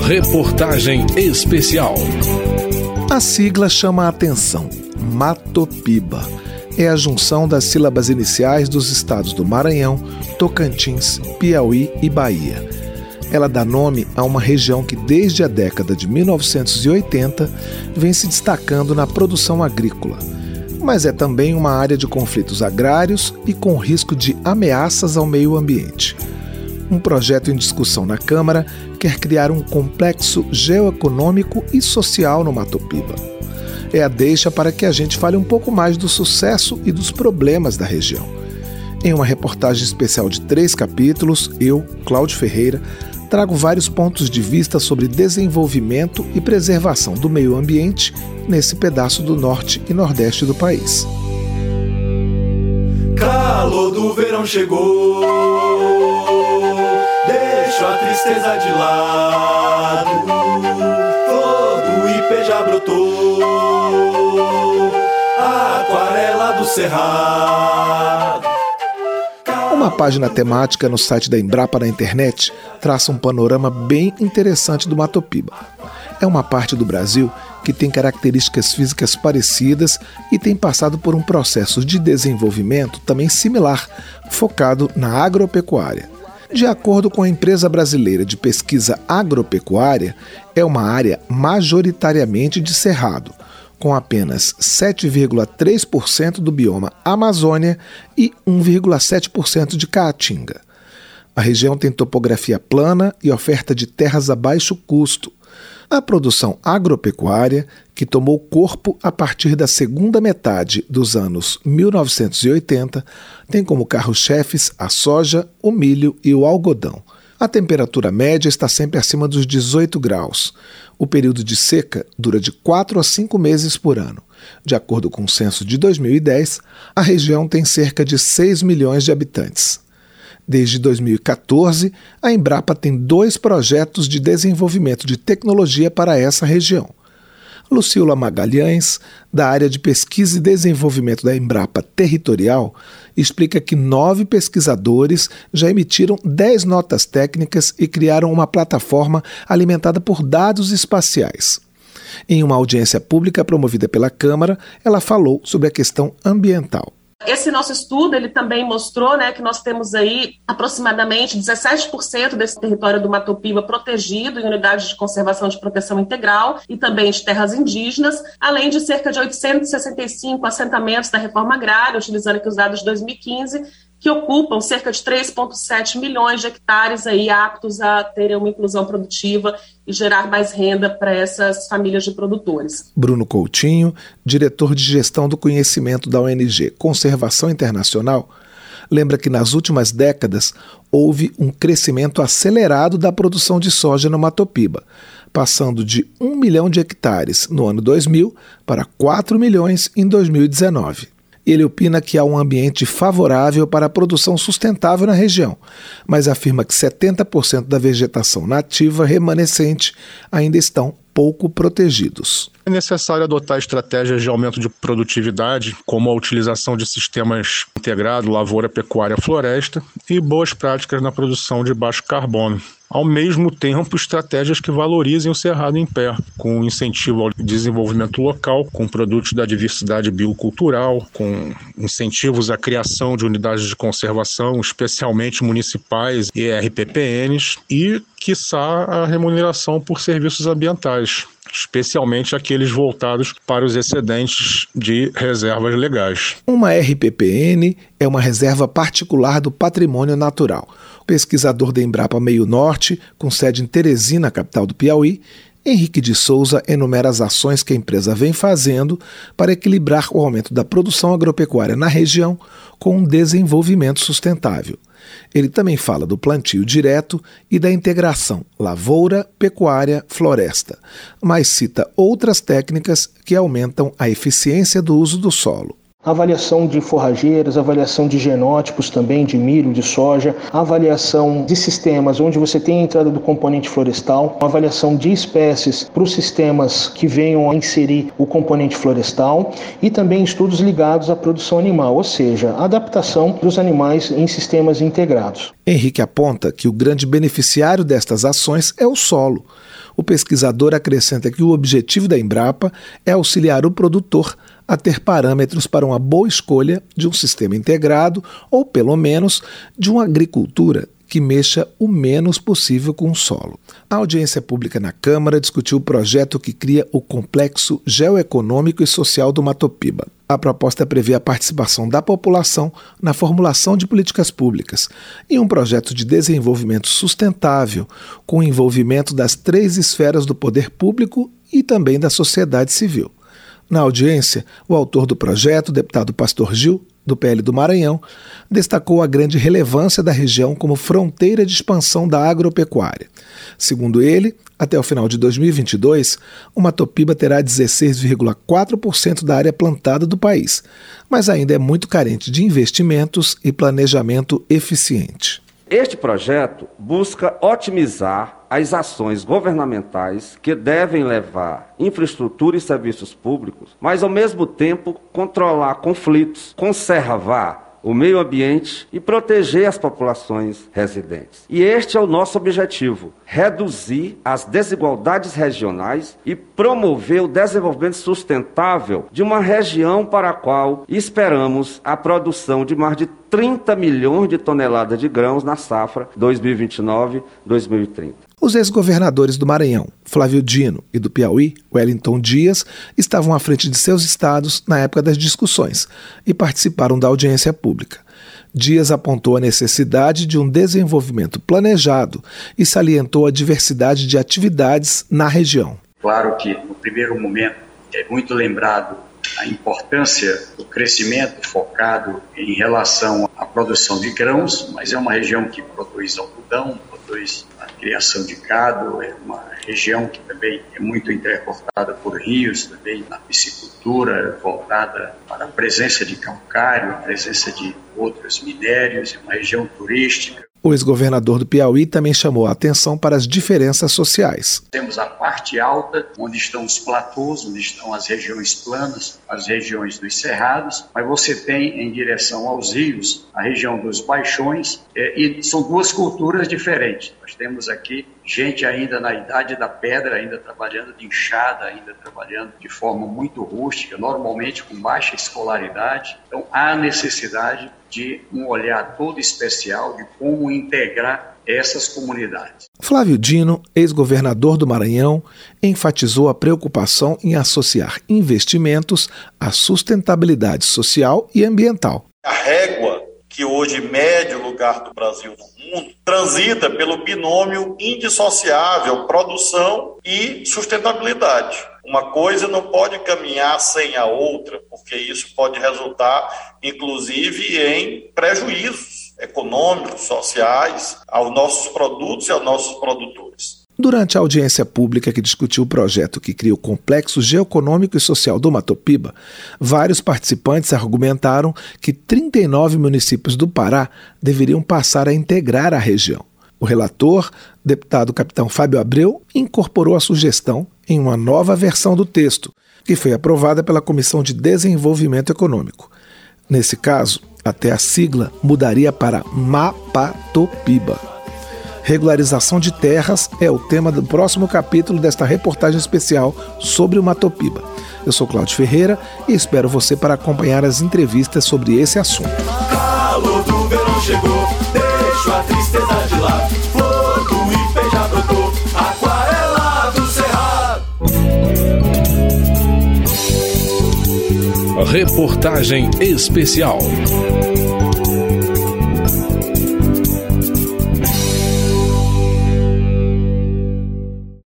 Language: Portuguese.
Reportagem especial. A sigla chama a atenção. Matopiba é a junção das sílabas iniciais dos estados do Maranhão, Tocantins, Piauí e Bahia. Ela dá nome a uma região que, desde a década de 1980, vem se destacando na produção agrícola, mas é também uma área de conflitos agrários e com risco de ameaças ao meio ambiente. Um projeto em discussão na Câmara quer criar um complexo geoeconômico e social no Mato Piba. É a deixa para que a gente fale um pouco mais do sucesso e dos problemas da região. Em uma reportagem especial de três capítulos, eu, Cláudio Ferreira, trago vários pontos de vista sobre desenvolvimento e preservação do meio ambiente nesse pedaço do norte e nordeste do país. Calor do verão chegou, deixa a tristeza de lado. Flor do ipê já brotou, aquarela do cerrado. Uma página temática no site da Embrapa na internet traça um panorama bem interessante do Mato Piba. É uma parte do Brasil que tem características físicas parecidas e tem passado por um processo de desenvolvimento também similar, focado na agropecuária. De acordo com a empresa brasileira de pesquisa agropecuária, é uma área majoritariamente de cerrado, com apenas 7,3% do bioma Amazônia e 1,7% de Caatinga. A região tem topografia plana e oferta de terras a baixo custo. A produção agropecuária, que tomou corpo a partir da segunda metade dos anos 1980, tem como carro-chefes a soja, o milho e o algodão. A temperatura média está sempre acima dos 18 graus. O período de seca dura de 4 a 5 meses por ano. De acordo com o censo de 2010, a região tem cerca de 6 milhões de habitantes. Desde 2014, a Embrapa tem dois projetos de desenvolvimento de tecnologia para essa região. Lucila Magalhães, da área de pesquisa e desenvolvimento da Embrapa Territorial, explica que nove pesquisadores já emitiram dez notas técnicas e criaram uma plataforma alimentada por dados espaciais. Em uma audiência pública promovida pela Câmara, ela falou sobre a questão ambiental. Esse nosso estudo ele também mostrou né, que nós temos aí aproximadamente 17% desse território do Mato Piba protegido em unidades de conservação de proteção integral e também de terras indígenas, além de cerca de 865 assentamentos da reforma agrária, utilizando aqui os dados de 2015, que ocupam cerca de 3,7 milhões de hectares aí aptos a terem uma inclusão produtiva e gerar mais renda para essas famílias de produtores. Bruno Coutinho, diretor de gestão do conhecimento da ONG Conservação Internacional, lembra que nas últimas décadas houve um crescimento acelerado da produção de soja no Matopiba, passando de 1 milhão de hectares no ano 2000 para 4 milhões em 2019. Ele opina que há um ambiente favorável para a produção sustentável na região, mas afirma que 70% da vegetação nativa remanescente ainda estão pouco protegidos. É necessário adotar estratégias de aumento de produtividade, como a utilização de sistemas integrados lavoura, pecuária, floresta e boas práticas na produção de baixo carbono. Ao mesmo tempo, estratégias que valorizem o cerrado em pé, com incentivo ao desenvolvimento local, com produtos da diversidade biocultural, com incentivos à criação de unidades de conservação, especialmente municipais e RPPNs, e, quiçá, a remuneração por serviços ambientais especialmente aqueles voltados para os excedentes de reservas legais. Uma RPPN é uma reserva particular do patrimônio natural. O pesquisador da Embrapa Meio Norte, com sede em Teresina, capital do Piauí, Henrique de Souza enumera as ações que a empresa vem fazendo para equilibrar o aumento da produção agropecuária na região com um desenvolvimento sustentável. Ele também fala do plantio direto e da integração lavoura, pecuária, floresta, mas cita outras técnicas que aumentam a eficiência do uso do solo. Avaliação de forrageiras, avaliação de genótipos também, de milho, de soja, avaliação de sistemas onde você tem a entrada do componente florestal, avaliação de espécies para os sistemas que venham a inserir o componente florestal e também estudos ligados à produção animal, ou seja, adaptação dos animais em sistemas integrados. Henrique aponta que o grande beneficiário destas ações é o solo. O pesquisador acrescenta que o objetivo da Embrapa é auxiliar o produtor a ter parâmetros para uma boa escolha de um sistema integrado ou, pelo menos, de uma agricultura que mexa o menos possível com o solo. A audiência pública na Câmara discutiu o projeto que cria o Complexo Geoeconômico e Social do Matopiba. A proposta prevê a participação da população na formulação de políticas públicas e um projeto de desenvolvimento sustentável, com envolvimento das três esferas do poder público e também da sociedade civil. Na audiência, o autor do projeto, deputado Pastor Gil, do PL do Maranhão, destacou a grande relevância da região como fronteira de expansão da agropecuária. Segundo ele, até o final de 2022, o Matopiba terá 16,4% da área plantada do país, mas ainda é muito carente de investimentos e planejamento eficiente. Este projeto busca otimizar as ações governamentais que devem levar infraestrutura e serviços públicos, mas ao mesmo tempo controlar conflitos, conservar o meio ambiente e proteger as populações residentes. E este é o nosso objetivo: reduzir as desigualdades regionais e promover o desenvolvimento sustentável de uma região para a qual esperamos a produção de mais de 30 milhões de toneladas de grãos na safra 2029-2030. Os ex-governadores do Maranhão, Flávio Dino, e do Piauí, Wellington Dias, estavam à frente de seus estados na época das discussões e participaram da audiência pública. Dias apontou a necessidade de um desenvolvimento planejado e salientou a diversidade de atividades na região. Claro que, no primeiro momento, é muito lembrado a importância do crescimento focado em relação à produção de grãos, mas é uma região que produz algodão, produz criação de gado, é uma região que também é muito intercortada por rios, também na piscicultura, voltada para a presença de calcário, a presença de outros minérios, é uma região turística. O ex-governador do Piauí também chamou a atenção para as diferenças sociais. Temos a parte alta, onde estão os platôs, onde estão as regiões planas, as regiões dos cerrados, mas você tem em direção aos rios a região dos baixões, é, e são duas culturas diferentes. Nós temos aqui gente ainda na idade da pedra, ainda trabalhando de enxada, ainda trabalhando de forma muito rústica, normalmente com baixa escolaridade. Então há necessidade de um olhar todo especial de como integrar essas comunidades. Flávio Dino, ex-governador do Maranhão, enfatizou a preocupação em associar investimentos à sustentabilidade social e ambiental. A régua que hoje mede o lugar do Brasil no mundo transita pelo binômio indissociável produção e sustentabilidade. Uma coisa não pode caminhar sem a outra, porque isso pode resultar, inclusive, em prejuízos econômicos, sociais aos nossos produtos e aos nossos produtores. Durante a audiência pública que discutiu o projeto que cria o Complexo Geoeconômico e Social do Matopiba, vários participantes argumentaram que 39 municípios do Pará deveriam passar a integrar a região. O relator, deputado capitão Fábio Abreu, incorporou a sugestão em uma nova versão do texto, que foi aprovada pela Comissão de Desenvolvimento Econômico. Nesse caso, até a sigla mudaria para Mapatopiba. Regularização de terras é o tema do próximo capítulo desta reportagem especial sobre o Matopiba. Eu sou Cláudio Ferreira e espero você para acompanhar as entrevistas sobre esse assunto. Calor do verão chegou, deixa a tristeza de lado. Flor do ipê já brotou, aquarela do cerrado. Reportagem especial.